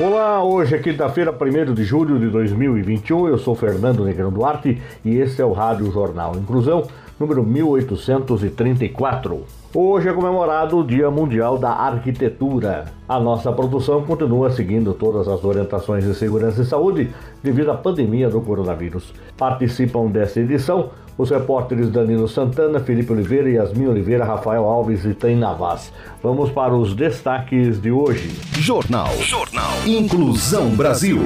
Olá, hoje é quinta-feira, 1 de julho de 2021. Eu sou Fernando Negrão Duarte e este é o Rádio Jornal Inclusão, número 1834. Hoje é comemorado o Dia Mundial da Arquitetura. A nossa produção continua seguindo todas as orientações de segurança e saúde devido à pandemia do coronavírus. Participam dessa edição os repórteres Danilo Santana, Felipe Oliveira, Yasmin Oliveira, Rafael Alves e Tem Navas. Vamos para os destaques de hoje. Jornal. Jornal. Inclusão Brasil.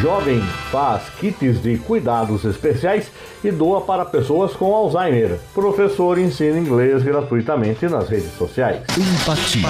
Jovem faz kits de cuidados especiais e doa para pessoas com Alzheimer. Professor ensina inglês gratuitamente nas redes sociais. Empatia.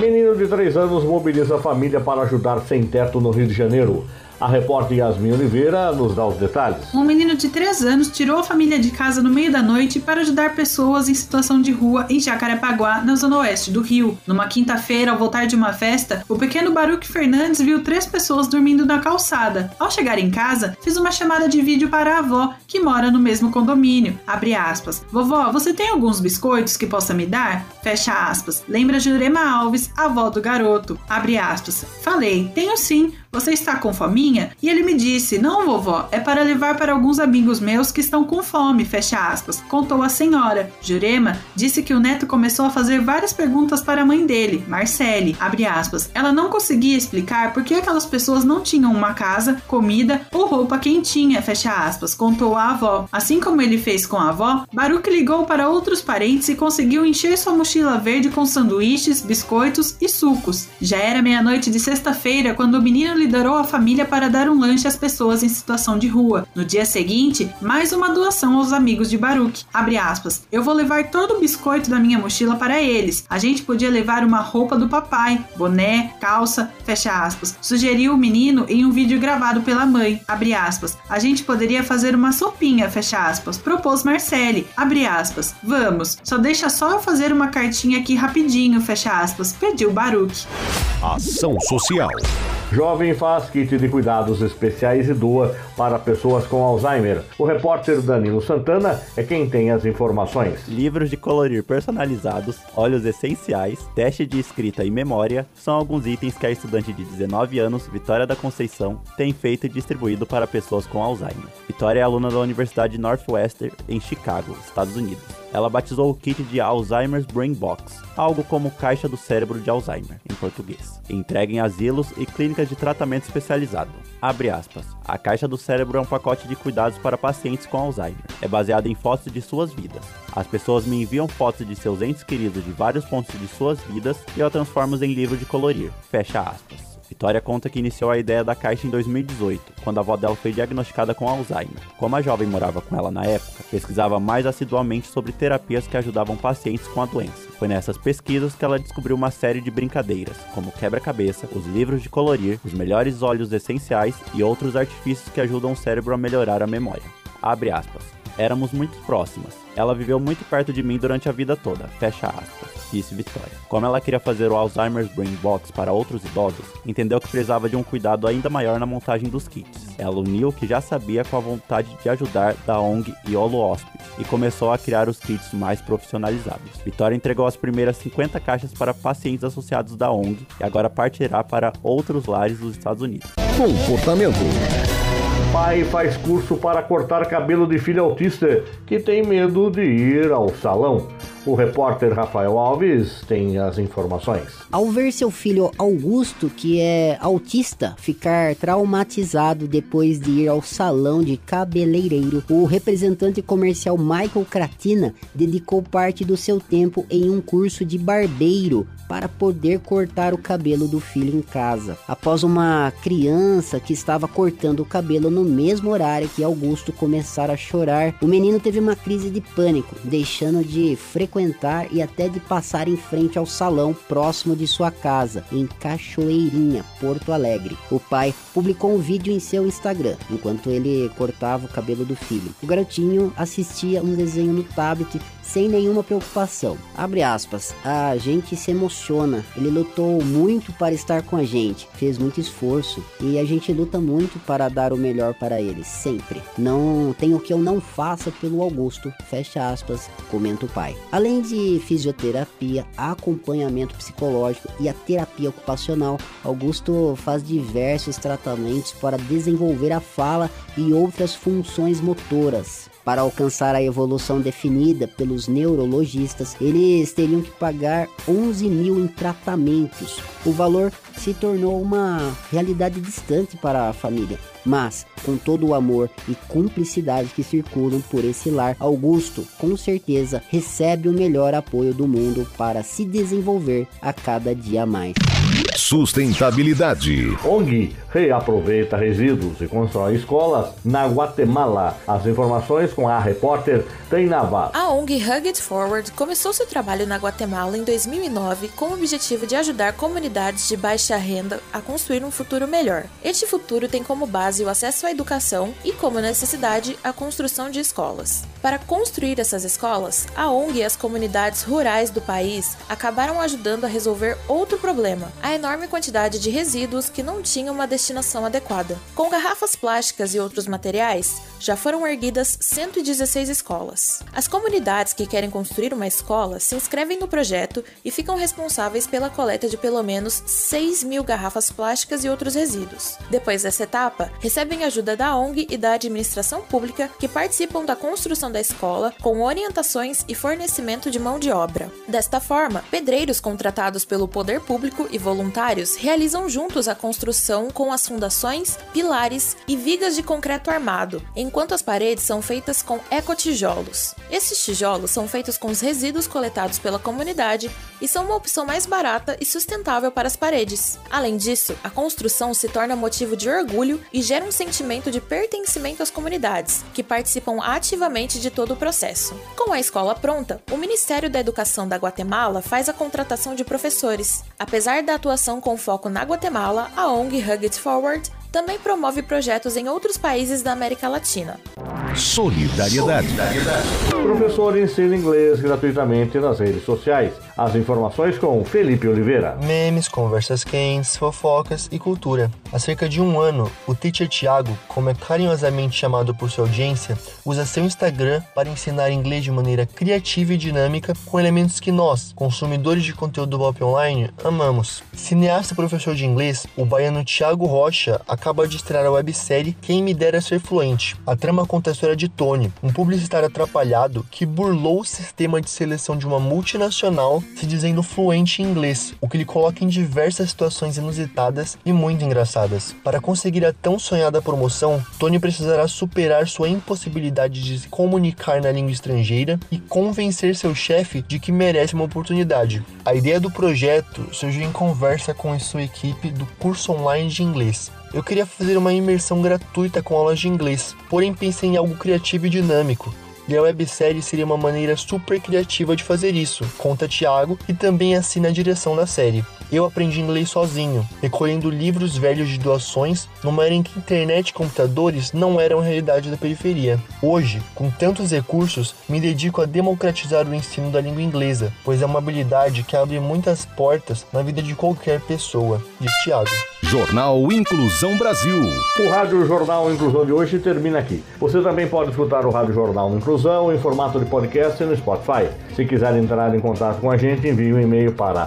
Menino de 3 anos mobiliza a família para ajudar sem teto no Rio de Janeiro. A repórter Yasmin Oliveira nos dá os detalhes. Um menino de 3 anos tirou a família de casa no meio da noite para ajudar pessoas em situação de rua em Jacarepaguá, na zona oeste do Rio. Numa quinta-feira, ao voltar de uma festa, o pequeno Baruque Fernandes viu três pessoas dormindo na calçada. Ao chegar em casa, fez uma chamada de vídeo para a avó, que mora no mesmo condomínio. Abre aspas. Vovó, você tem alguns biscoitos que possa me dar? Fecha aspas. Lembra Jurema Alves, avó do garoto. Abre aspas. Falei, tenho sim. Você está com fominha? E ele me disse: Não, vovó, é para levar para alguns amigos meus que estão com fome, fecha aspas. Contou a senhora. Jurema disse que o neto começou a fazer várias perguntas para a mãe dele, Marcele, abre aspas. Ela não conseguia explicar por que aquelas pessoas não tinham uma casa, comida ou roupa quentinha, fecha aspas, contou a avó. Assim como ele fez com a avó, Baruch ligou para outros parentes e conseguiu encher sua mochila verde com sanduíches, biscoitos e sucos. Já era meia-noite de sexta-feira quando o menino liderou a família para dar um lanche às pessoas em situação de rua. No dia seguinte, mais uma doação aos amigos de Baruch. Abre aspas. Eu vou levar todo o biscoito da minha mochila para eles. A gente podia levar uma roupa do papai, boné, calça, fecha aspas. Sugeriu o menino em um vídeo gravado pela mãe. Abre aspas. A gente poderia fazer uma sopinha, fecha aspas. Propôs Marcele. Abre aspas. Vamos. Só deixa só eu fazer uma cartinha aqui rapidinho, fecha aspas. Pediu Baruch. Ação Social. Jovem faz kit de cuidados especiais e doa para pessoas com Alzheimer. O repórter Danilo Santana é quem tem as informações. Livros de colorir personalizados, óleos essenciais, teste de escrita e memória são alguns itens que a estudante de 19 anos, Vitória da Conceição, tem feito e distribuído para pessoas com Alzheimer. Vitória é aluna da Universidade Northwestern em Chicago, Estados Unidos. Ela batizou o kit de Alzheimer's Brain Box, algo como caixa do cérebro de Alzheimer, em português, entregue em asilos e clínicas de tratamento especializado. Abre aspas. A caixa do cérebro é um pacote de cuidados para pacientes com Alzheimer. É baseado em fotos de suas vidas. As pessoas me enviam fotos de seus entes queridos de vários pontos de suas vidas e eu transformo em livro de colorir. Fecha aspas. Vitória conta que iniciou a ideia da caixa em 2018, quando a avó dela foi diagnosticada com Alzheimer. Como a jovem morava com ela na época, pesquisava mais assiduamente sobre terapias que ajudavam pacientes com a doença. Foi nessas pesquisas que ela descobriu uma série de brincadeiras, como quebra-cabeça, os livros de colorir, os melhores óleos essenciais e outros artifícios que ajudam o cérebro a melhorar a memória. Abre aspas. Éramos muito próximas. Ela viveu muito perto de mim durante a vida toda. Fecha aspas disse Vitória. Como ela queria fazer o Alzheimer's Brain Box para outros idosos, entendeu que precisava de um cuidado ainda maior na montagem dos kits. Ela uniu o que já sabia com a vontade de ajudar da ONG Iolo Hospice e começou a criar os kits mais profissionalizados. Vitória entregou as primeiras 50 caixas para pacientes associados da ONG e agora partirá para outros lares dos Estados Unidos. Comportamento. Pai faz curso para cortar cabelo de filho autista que tem medo de ir ao salão. O repórter Rafael Alves tem as informações. Ao ver seu filho Augusto, que é autista, ficar traumatizado depois de ir ao salão de cabeleireiro, o representante comercial Michael Cratina dedicou parte do seu tempo em um curso de barbeiro para poder cortar o cabelo do filho em casa. Após uma criança que estava cortando o cabelo no mesmo horário que Augusto começar a chorar, o menino teve uma crise de pânico, deixando de frequentar frequentar e até de passar em frente ao salão próximo de sua casa, em Cachoeirinha, Porto Alegre. O pai publicou um vídeo em seu Instagram, enquanto ele cortava o cabelo do filho. O garotinho assistia um desenho no tablet sem nenhuma preocupação. Abre aspas. A gente se emociona. Ele lutou muito para estar com a gente, fez muito esforço e a gente luta muito para dar o melhor para ele, sempre. Não tem o que eu não faça pelo Augusto. Fecha aspas, comenta o pai. Além de fisioterapia, acompanhamento psicológico e a terapia ocupacional, Augusto faz diversos tratamentos para desenvolver a fala e outras funções motoras. Para alcançar a evolução definida pelos neurologistas, eles teriam que pagar 11 mil em tratamentos. O valor se tornou uma realidade distante para a família, mas com todo o amor e cumplicidade que circulam por esse lar, Augusto com certeza recebe o melhor apoio do mundo para se desenvolver a cada dia mais. Sustentabilidade. ONG reaproveita resíduos e constrói escolas na Guatemala. As informações com a repórter Teinava. A ONG Hug It Forward começou seu trabalho na Guatemala em 2009 com o objetivo de ajudar comunidades de baixa renda a construir um futuro melhor. Este futuro tem como base o acesso à educação e, como necessidade, a construção de escolas. Para construir essas escolas, a ONG e as comunidades rurais do país acabaram ajudando a resolver outro problema: a enorme quantidade de resíduos que não tinham uma destinação adequada. Com garrafas plásticas e outros materiais, já foram erguidas 116 escolas. As comunidades que querem construir uma escola se inscrevem no projeto e ficam responsáveis pela coleta de pelo menos 6 mil garrafas plásticas e outros resíduos. Depois dessa etapa, recebem ajuda da ONG e da administração pública que participam da construção da escola com orientações e fornecimento de mão de obra. Desta forma, pedreiros contratados pelo poder público e voluntários realizam juntos a construção com as fundações, pilares e vigas de concreto armado, enquanto as paredes são feitas com ecotijolos. Esses tijolos são feitos com os resíduos coletados pela comunidade e são uma opção mais barata e sustentável para as paredes. Além disso, a construção se torna motivo de orgulho e gera um sentimento de pertencimento às comunidades, que participam ativamente de todo o processo. Com a escola pronta, o Ministério da Educação da Guatemala faz a contratação de professores. Apesar da atuação com foco na Guatemala, a ONG Hug It Forward também promove projetos em outros países da América Latina. Solidariedade. Professor ensina inglês gratuitamente nas redes sociais. As informações com Felipe Oliveira. Memes, conversas quentes, fofocas e cultura. Há cerca de um ano, o Teacher Thiago, como é carinhosamente chamado por sua audiência, usa seu Instagram para ensinar inglês de maneira criativa e dinâmica com elementos que nós, consumidores de conteúdo pop online, amamos. Cineasta e professor de inglês, o baiano Thiago Rocha acaba de estrear a websérie Quem Me Dera Ser Fluente. A trama conta a história de Tony, um publicitário atrapalhado que burlou o sistema de seleção de uma multinacional se dizendo fluente em inglês, o que lhe coloca em diversas situações inusitadas e muito engraçadas. Para conseguir a tão sonhada promoção, Tony precisará superar sua impossibilidade de se comunicar na língua estrangeira e convencer seu chefe de que merece uma oportunidade. A ideia do projeto surgiu em conversa com sua equipe do curso online de inglês. Eu queria fazer uma imersão gratuita com aulas de inglês, porém pensei em algo criativo e dinâmico. E a websérie seria uma maneira super criativa de fazer isso, conta Thiago, e também assina a direção da série. Eu aprendi inglês sozinho, recolhendo livros velhos de doações numa era em que internet e computadores não eram a realidade da periferia. Hoje, com tantos recursos, me dedico a democratizar o ensino da língua inglesa, pois é uma habilidade que abre muitas portas na vida de qualquer pessoa, diz Thiago. Jornal Inclusão Brasil. O Rádio Jornal Inclusão de hoje termina aqui. Você também pode escutar o Rádio Jornal Inclusão em formato de podcast no Spotify. Se quiser entrar em contato com a gente, envie um e-mail para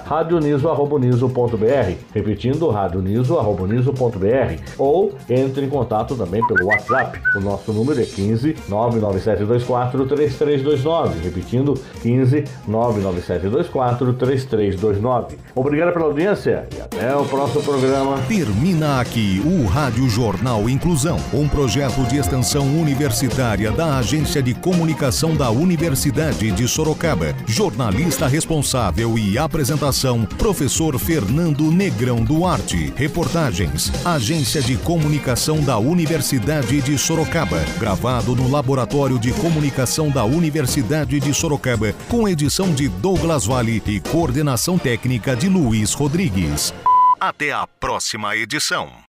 radioniso.niso.br, repetindo radioniso.niso.br ou entre em contato também pelo WhatsApp. O nosso número é 15 99724 3329, repetindo 15 99724 3329. Obrigado pela audiência e até o próximo programa. Termina aqui o Rádio Jornal Inclusão, um projeto de extensão universitária da Agência de Comunicação da Universidade de Sorocaba. Jornalista responsável e apresentação, professor Fernando Negrão Duarte. Reportagens: Agência de Comunicação da Universidade de Sorocaba. Gravado no Laboratório de Comunicação da Universidade de Sorocaba, com edição de Douglas Vale e coordenação técnica de Luiz Rodrigues. Até a próxima edição.